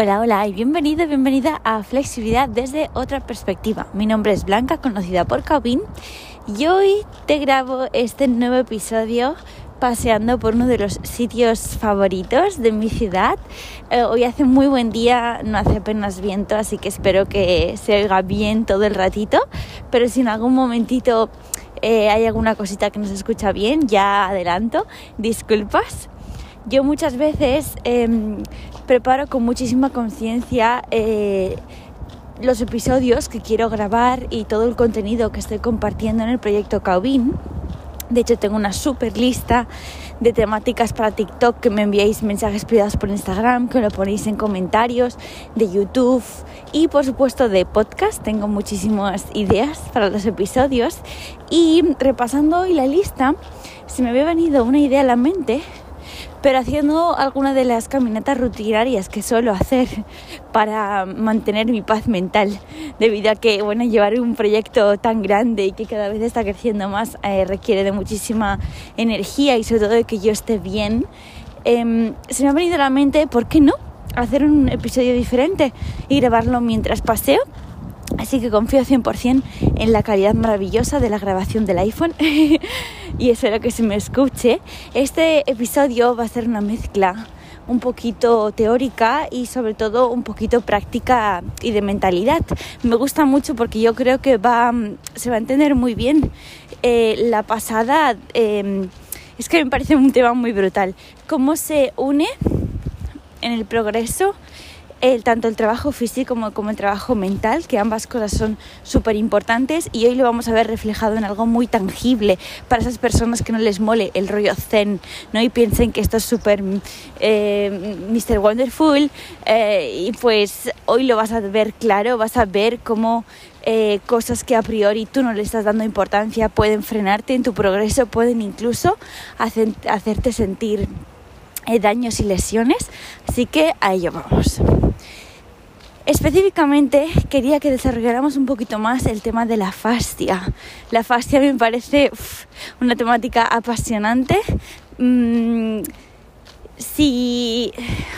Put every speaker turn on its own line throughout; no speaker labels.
Hola, hola y bienvenido, bienvenida a Flexibilidad desde otra perspectiva. Mi nombre es Blanca, conocida por Cabin, y hoy te grabo este nuevo episodio paseando por uno de los sitios favoritos de mi ciudad. Eh, hoy hace muy buen día, no hace apenas viento, así que espero que se oiga bien todo el ratito, pero si en algún momentito eh, hay alguna cosita que no se escucha bien, ya adelanto, disculpas. Yo muchas veces em, preparo con muchísima conciencia eh, los episodios que quiero grabar y todo el contenido que estoy compartiendo en el proyecto Caubin. De hecho, tengo una super lista de temáticas para TikTok que me enviáis mensajes privados por Instagram, que lo ponéis en comentarios, de YouTube y por supuesto de podcast. Tengo muchísimas ideas para los episodios y repasando hoy la lista, se me había venido una idea a la mente pero haciendo alguna de las caminatas rutinarias que suelo hacer para mantener mi paz mental, debido a que bueno, llevar un proyecto tan grande y que cada vez está creciendo más eh, requiere de muchísima energía y sobre todo de que yo esté bien, em, se me ha venido a la mente, ¿por qué no? Hacer un episodio diferente y grabarlo mientras paseo Así que confío 100% en la calidad maravillosa de la grabación del iPhone y espero que se me escuche. Este episodio va a ser una mezcla un poquito teórica y sobre todo un poquito práctica y de mentalidad. Me gusta mucho porque yo creo que va, se va a entender muy bien. Eh, la pasada em, es que me parece un tema muy brutal. Cómo se une en el progreso el, tanto el trabajo físico como, el trabajo mental, que ambas cosas son súper importantes y hoy lo vamos a ver reflejado en algo muy tangible para esas personas que no les mole el rollo zen ¿no? y piensen que esto es súper eh, Mr. Wonderful eh, y pues hoy lo vas a ver claro, vas a ver cómo eh, cosas que a priori tú no le estás dando importancia pueden frenarte en tu progreso, pueden incluso hacerte sentir daños y lesiones, así que a ello vamos. Específicamente quería que desarrolláramos un poquito más el tema de la fascia. La fascia me parece una temática apasionante. Mm, si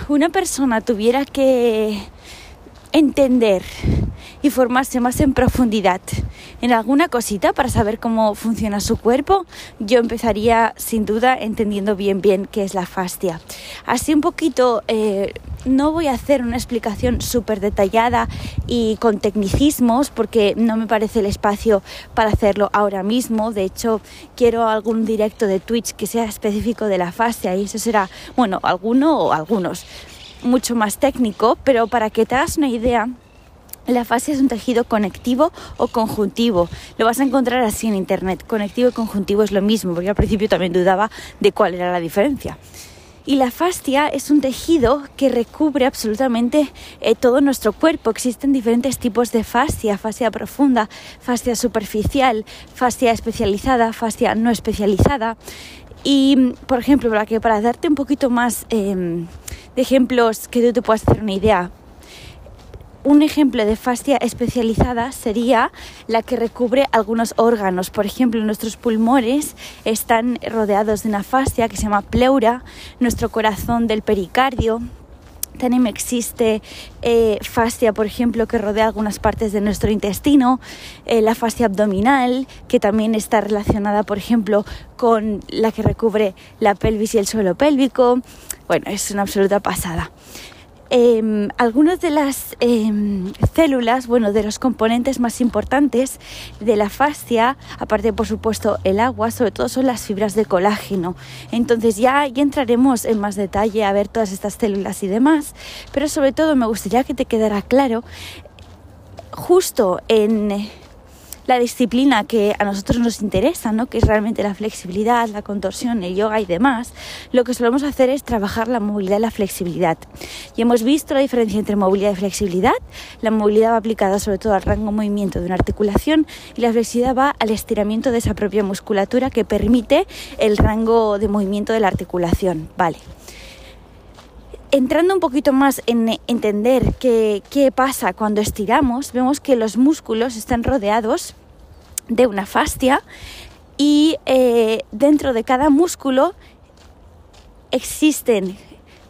una persona tuviera que entender y formarse más en profundidad en alguna cosita para saber cómo funciona su cuerpo, yo empezaría sin duda entendiendo bien bien qué es la fascia. Así un poquito, eh, no voy a hacer una explicación súper detallada y con tecnicismos porque no me parece el espacio para hacerlo ahora mismo. De hecho, quiero algún directo de Twitch que sea específico de la fascia y eso será, bueno, alguno o algunos mucho más técnico, pero para que te hagas una idea, la fascia es un tejido conectivo o conjuntivo. Lo vas a encontrar así en internet. Conectivo y conjuntivo es lo mismo, porque al principio también dudaba de cuál era la diferencia. Y la fascia es un tejido que recubre absolutamente eh, todo nuestro cuerpo. Existen diferentes tipos de fascia, fascia profunda, fascia superficial, fascia especializada, fascia no especializada. Y, por ejemplo, para, que, para darte un poquito más em, de ejemplos que tú te puedas hacer una idea, un ejemplo de fascia especializada sería la que recubre algunos órganos. Por ejemplo, nuestros pulmones están rodeados de una fascia que se llama pleura, nuestro corazón del pericardio. También existe eh, fascia, por ejemplo, que rodea algunas partes de nuestro intestino, eh, la fascia abdominal, que también está relacionada, por ejemplo, con la que recubre la pelvis y el suelo pélvico. Bueno, es una absoluta pasada. Em, algunas de las em, células, bueno, de los componentes más importantes de la fascia, aparte por supuesto el agua, sobre todo son las fibras de colágeno. Entonces ya, ya entraremos en más detalle a ver todas estas células y demás, pero sobre todo me gustaría que te quedara claro justo en la disciplina que a nosotros nos interesa, ¿no? que es realmente la flexibilidad, la contorsión, el yoga y demás, lo que solemos hacer es trabajar la movilidad y la flexibilidad. Y hemos visto la diferencia entre movilidad y flexibilidad. La movilidad va aplicada sobre todo al rango de movimiento de una articulación y la flexibilidad va al estiramiento de esa propia musculatura que permite el rango de movimiento de la articulación. Vale entrando un poquito más en entender qué, qué, pasa cuando estiramos, vemos que los músculos están rodeados de una fascia y eh, dentro de cada músculo existen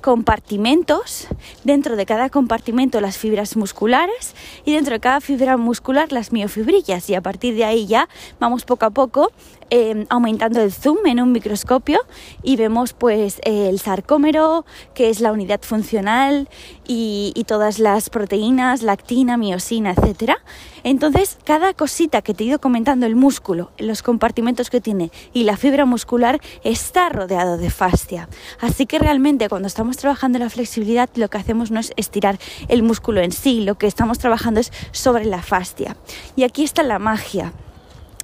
compartimentos, dentro de cada compartimento las fibras musculares y dentro de cada fibra muscular las miofibrillas y a partir de ahí ya vamos poco a poco eh, aumentando el zoom en un microscopio y vemos pues el sarcómero, que es la unidad funcional y, y todas las proteínas, lactina, miosina, etcétera. Entonces, cada cosita que te he ido comentando, el músculo, los compartimentos que tiene y la fibra muscular está rodeado de fascia. Así que realmente cuando estamos trabajando la flexibilidad, lo que hacemos no es estirar el músculo en sí, lo que estamos trabajando es sobre la fascia. Y aquí está la magia.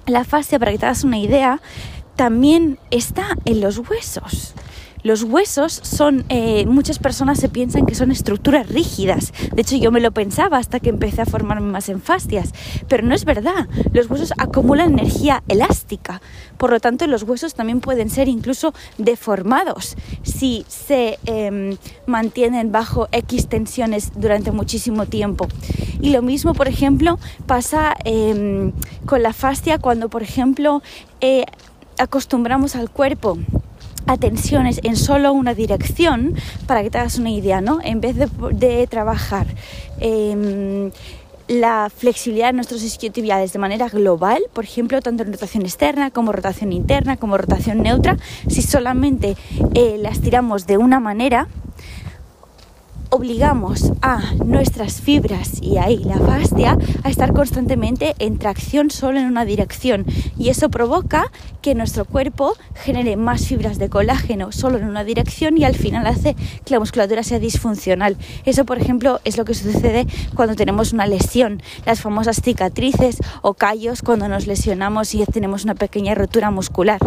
La fascia, para que te hagas una idea, también está en los huesos. Los huesos son, eh, muchas personas se piensan que son estructuras rígidas. De hecho, yo me lo pensaba hasta que empecé a formarme más en fascias. Pero no es verdad. Los huesos acumulan energía elástica. Por lo tanto, los huesos también pueden ser incluso deformados si se em, mantienen bajo X tensiones durante muchísimo tiempo. Y lo mismo, por ejemplo, pasa em, con la fascia cuando, por ejemplo, eh, acostumbramos al cuerpo a tensiones en solo una dirección, para que te hagas una idea, ¿no? En vez de, trabajar em, la flexibilidad de nuestros isquiotibiales de manera global, por ejemplo, tanto en rotación externa como rotación interna, como rotación neutra, si solamente eh, las tiramos de una manera, obligamos a nuestras fibras y ahí la fascia a estar constantemente en tracción solo en una dirección. Y eso provoca que nuestro cuerpo genere más fibras de colágeno solo en una dirección y al final hace que la musculatura sea disfuncional. Eso, por ejemplo, es lo que sucede cuando tenemos una lesión, las famosas cicatrices o callos cuando nos lesionamos y tenemos una pequeña rotura muscular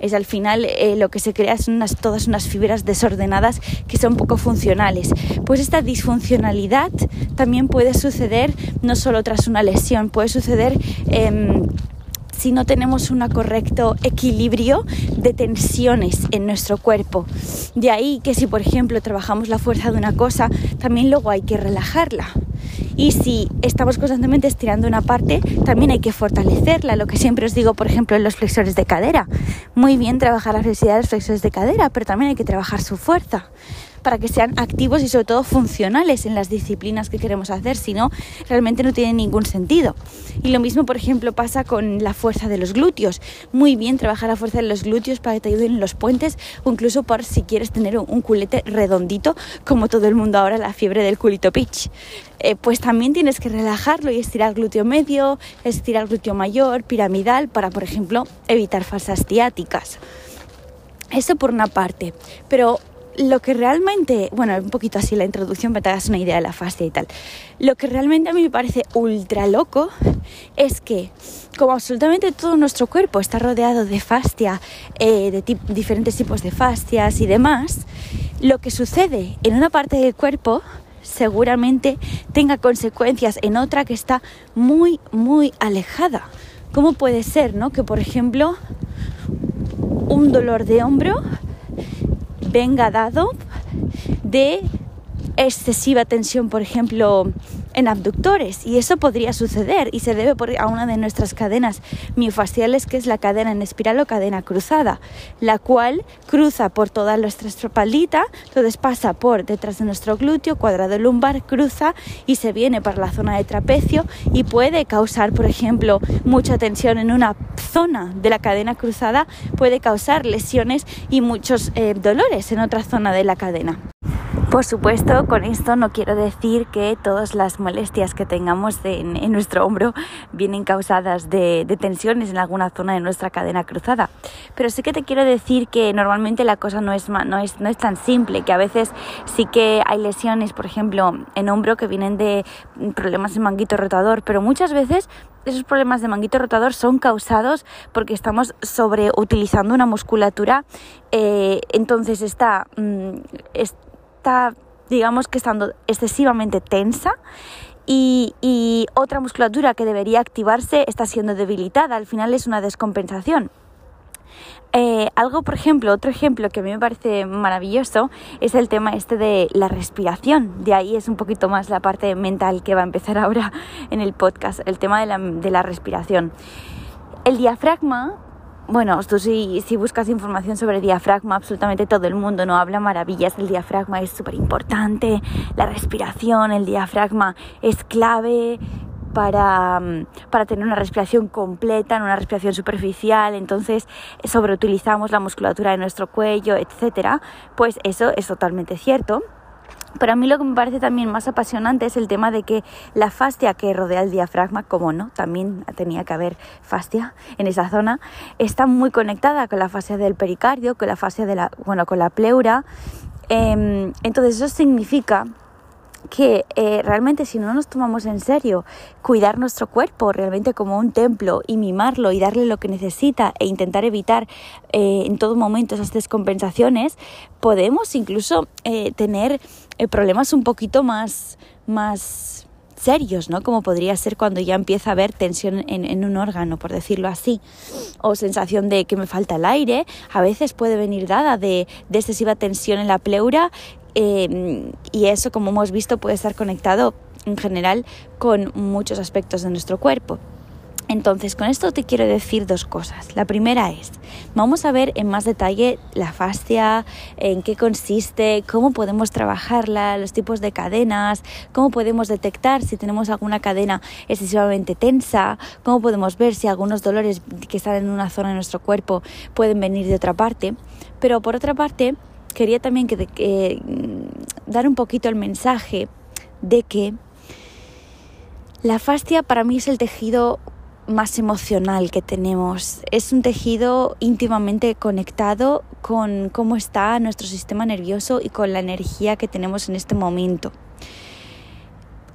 es al final eh, lo que se crea son unas, todas unas fibras desordenadas que son poco funcionales. Pues esta disfuncionalidad también puede suceder no solo tras una lesión, puede suceder... Em, si no tenemos un correcto equilibrio de tensiones en nuestro cuerpo. De ahí que si, por ejemplo, trabajamos la fuerza de una cosa, también luego hay que relajarla. Y si estamos constantemente estirando una parte, también hay que fortalecerla. Lo que siempre os digo, por ejemplo, en los flexores de cadera. Muy bien trabajar la flexibilidad de los flexores de cadera, pero también hay que trabajar su fuerza para que sean activos y sobre todo funcionales en las disciplinas que queremos hacer, si no, realmente no tiene ningún sentido. Y lo mismo, por ejemplo, pasa con la fuerza de los glúteos. Muy bien trabajar la fuerza de los glúteos para que te ayuden en los puentes o incluso por si quieres tener un culete redondito, como todo el mundo ahora, la fiebre del culito pitch. Eh, pues también tienes que relajarlo y estirar glúteo medio, estirar glúteo mayor, piramidal, para, por ejemplo, evitar falsas ciáticas. Eso por una parte, pero lo que realmente, bueno, un poquito así la introducción para que te hagas una idea de la fascia y tal. Lo que realmente a mí me parece ultra loco es que, como absolutamente todo nuestro cuerpo está rodeado de fascia, eh, de diferentes tipos de fascias y demás, lo que sucede en una parte del cuerpo seguramente tenga consecuencias en otra que está muy, muy alejada. ¿Cómo puede ser, no? Que, por ejemplo, un dolor de hombro venga dado de excesiva tensión, por ejemplo, en abductores y eso podría suceder y se debe a una de nuestras cadenas miofasciales que es la cadena en espiral o cadena cruzada, la cual cruza por toda nuestra espaldita, entonces pasa por detrás de nuestro glúteo, cuadrado lumbar, cruza y se viene para la zona de trapecio y puede causar, por ejemplo, mucha tensión en una zona de la cadena cruzada, puede causar lesiones y muchos eh, dolores en otra zona de la cadena. Por supuesto, con esto no quiero decir que todas las molestias que tengamos en, nuestro hombro vienen causadas de, tensiones en alguna zona de nuestra cadena cruzada. Pero sí que te quiero decir que normalmente la cosa no es, no es, no es tan simple, que a veces sí que hay lesiones, por ejemplo, en hombro que vienen de problemas en manguito rotador, pero muchas veces esos problemas de manguito rotador son causados porque estamos sobreutilizando una musculatura, eh, entonces está, mm, digamos que estando excesivamente tensa y, otra musculatura que debería activarse está siendo debilitada. Al final es una descompensación. Eh, algo, por ejemplo, otro ejemplo que a mí me parece maravilloso es el tema este de la respiración. De ahí es un poquito más la parte mental que va a empezar ahora en el podcast, el tema de la, de la respiración. El diafragma bueno, tú si, si buscas información sobre diafragma, absolutamente todo el mundo no habla maravillas. El diafragma es súper importante, la respiración, el diafragma es clave para, mm, para, tener una respiración completa, no una respiración superficial, entonces sobreutilizamos la musculatura de nuestro cuello, etcétera, pues eso es totalmente cierto. Pero a mí lo que me parece también más apasionante es el tema de que la fascia que rodea el diafragma, como no, también tenía que haber fascia en esa zona, está muy conectada con la fascia del pericardio, con la fascia de la, bueno, con la pleura. Em, entonces eso significa que eh, realmente si no nos tomamos en serio cuidar nuestro cuerpo realmente como un templo y mimarlo y darle lo que necesita e intentar evitar eh, en todo momento esas descompensaciones, podemos incluso eh, tener problemas un poquito más, más serios, ¿no? Como podría ser cuando ya empieza a haber tensión en, un órgano, por decirlo así, o sensación de que me falta el aire, a veces puede venir dada de excesiva tensión en la pleura Em, y eso, como hemos visto, puede estar conectado en general con muchos aspectos de nuestro cuerpo. Entonces, con esto te quiero decir dos cosas. La primera es, vamos a ver en más detalle la fascia, en qué consiste, cómo podemos trabajarla, los tipos de cadenas, cómo podemos detectar si tenemos alguna cadena excesivamente tensa, cómo podemos ver si algunos dolores que están en una zona de nuestro cuerpo pueden venir de otra parte. Pero por otra parte, quería también que, mm, dar un poquito el mensaje de que la fascia para mí es el tejido más emocional que tenemos. Es un tejido íntimamente conectado con cómo está nuestro sistema nervioso y con la energía que tenemos en este momento.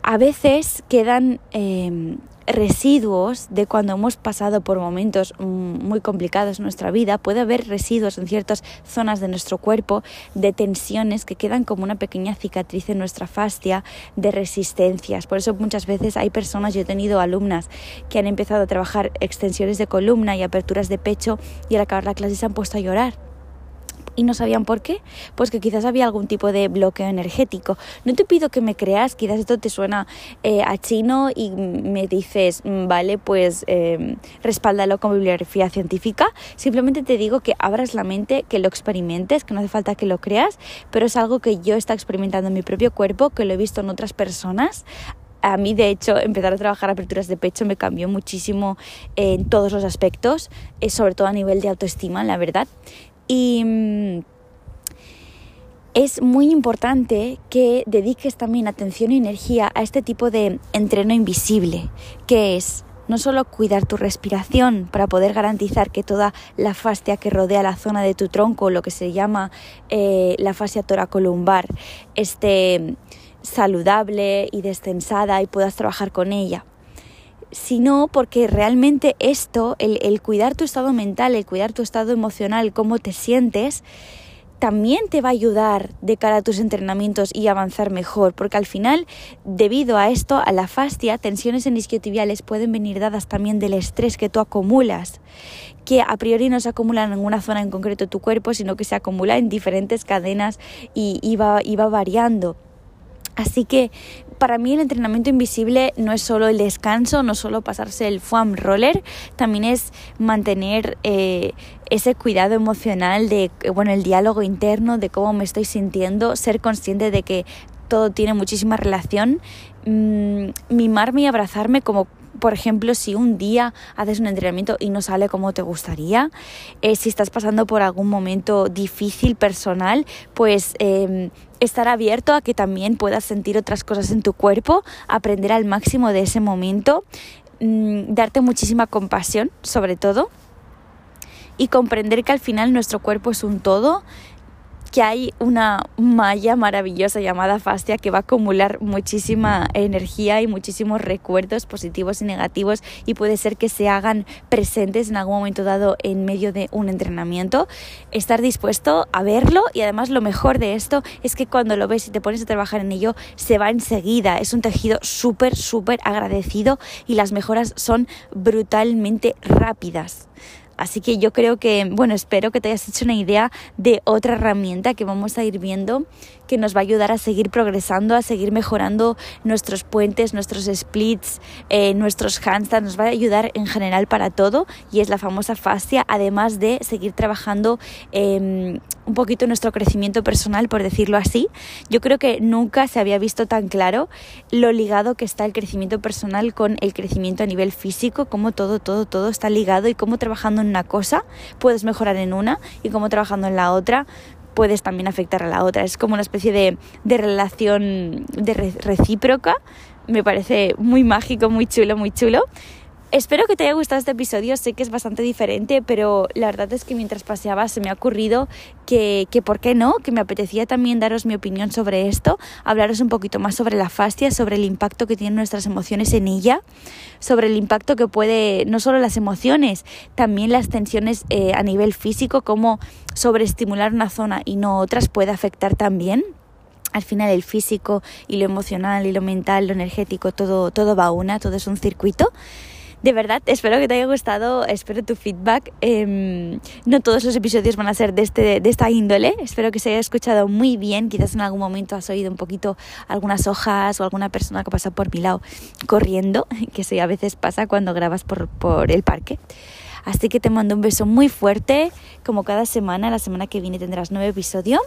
A veces quedan em, residuos de cuando hemos pasado por momentos mm, muy complicados en nuestra vida, puede haber residuos en ciertas zonas de nuestro cuerpo de tensiones que quedan como una pequeña cicatriz en nuestra fascia de resistencias. Por eso muchas veces hay personas, yo he tenido alumnas que han empezado a trabajar extensiones de columna y aperturas de pecho y al acabar la clase se han puesto a llorar y no sabían por qué, pues que quizás había algún tipo de bloqueo energético. No te pido que me creas, quizás esto te suena eh, a chino y me dices, mm, vale, pues eh, respáldalo con bibliografía científica. Simplemente te digo que abras la mente, que lo experimentes, que no hace falta que lo creas, pero es algo que yo he experimentando en mi propio cuerpo, que lo he visto en otras personas a mí, de hecho, empezar a trabajar aperturas de pecho me cambió muchísimo en todos los aspectos, eh, sobre todo a nivel de autoestima, la verdad. Y mm, es muy importante que dediques también atención y energía a este tipo de entreno invisible, que es no solo cuidar tu respiración para poder garantizar que toda la fascia que rodea la zona de tu tronco, lo que se llama eh, la fascia toracolumbar, esté saludable y destensada y puedas trabajar con ella, sino porque realmente esto, el, cuidar tu estado mental, el cuidar tu estado emocional, cómo te sientes, también te va a ayudar de cara a tus entrenamientos y avanzar mejor, porque al final, debido a esto, a la fascia, tensiones en isquiotibiales pueden venir dadas también del estrés que tú acumulas, que a priori no se acumula en ninguna zona en concreto de tu cuerpo, sino que se acumula en diferentes cadenas y, va, y va variando. Así que para mí el entrenamiento invisible no es solo el descanso, no solo pasarse el foam roller, también es mantener eh, ese cuidado emocional de, bueno, el diálogo interno de cómo me estoy sintiendo, ser consciente de que todo tiene muchísima relación, mm, mimarme y abrazarme como por ejemplo, si un día haces un entrenamiento y no sale como te gustaría, eh, si estás pasando por algún momento difícil personal, pues em, estar abierto a que también puedas sentir otras cosas en tu cuerpo, aprender al máximo de ese momento, mm, darte muchísima compasión sobre todo y comprender que al final nuestro cuerpo es un todo que hay una malla maravillosa llamada fascia que va a acumular muchísima energía y muchísimos recuerdos positivos y negativos y puede ser que se hagan presentes en algún momento dado en medio de un entrenamiento. Estar dispuesto a verlo y además lo mejor de esto es que cuando lo ves y te pones a trabajar en ello se va enseguida. Es un tejido súper, súper agradecido y las mejoras son brutalmente rápidas. Así que yo creo que, bueno, espero que te hayas hecho una idea de otra herramienta que vamos a ir viendo que nos va a ayudar a seguir progresando, a seguir mejorando nuestros puentes, nuestros splits, eh, nuestros handstands, nos va a ayudar en general para todo y es la famosa fascia, además de seguir trabajando em, un poquito nuestro crecimiento personal, por decirlo así. Yo creo que nunca se había visto tan claro lo ligado que está el crecimiento personal con el crecimiento a nivel físico, cómo todo, todo, todo está ligado y cómo trabajando en una cosa puedes mejorar en una y cómo trabajando en la otra puedes también afectar a la otra. Es como una especie de, de relación de recíproca. Me parece muy mágico, muy chulo, muy chulo. Espero que te haya gustado este episodio, sé que es bastante diferente, pero la verdad es que mientras paseaba se me ha ocurrido que, que, ¿por qué no? Que me apetecía también daros mi opinión sobre esto, hablaros un poquito más sobre la fascia, sobre el impacto que tienen nuestras emociones en ella, sobre el impacto que puede, no solo las emociones, también las tensiones eh, a nivel físico, como sobreestimular una zona y no otras puede afectar también al final el físico y lo emocional y lo mental, lo energético, todo, todo va a una, todo es un circuito. De verdad, espero que te haya gustado, espero tu feedback. Em, no todos los episodios van a ser de, este, de esta índole, espero que se haya escuchado muy bien. Quizás en algún momento has oído un poquito algunas hojas o alguna persona que pasa por mi lado corriendo, que sí, a veces pasa cuando grabas por, por el parque. Así que te mando un beso muy fuerte, como cada semana. La semana que viene tendrás nuevo episodio.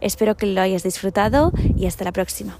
Espero que lo hayas disfrutado y hasta la próxima.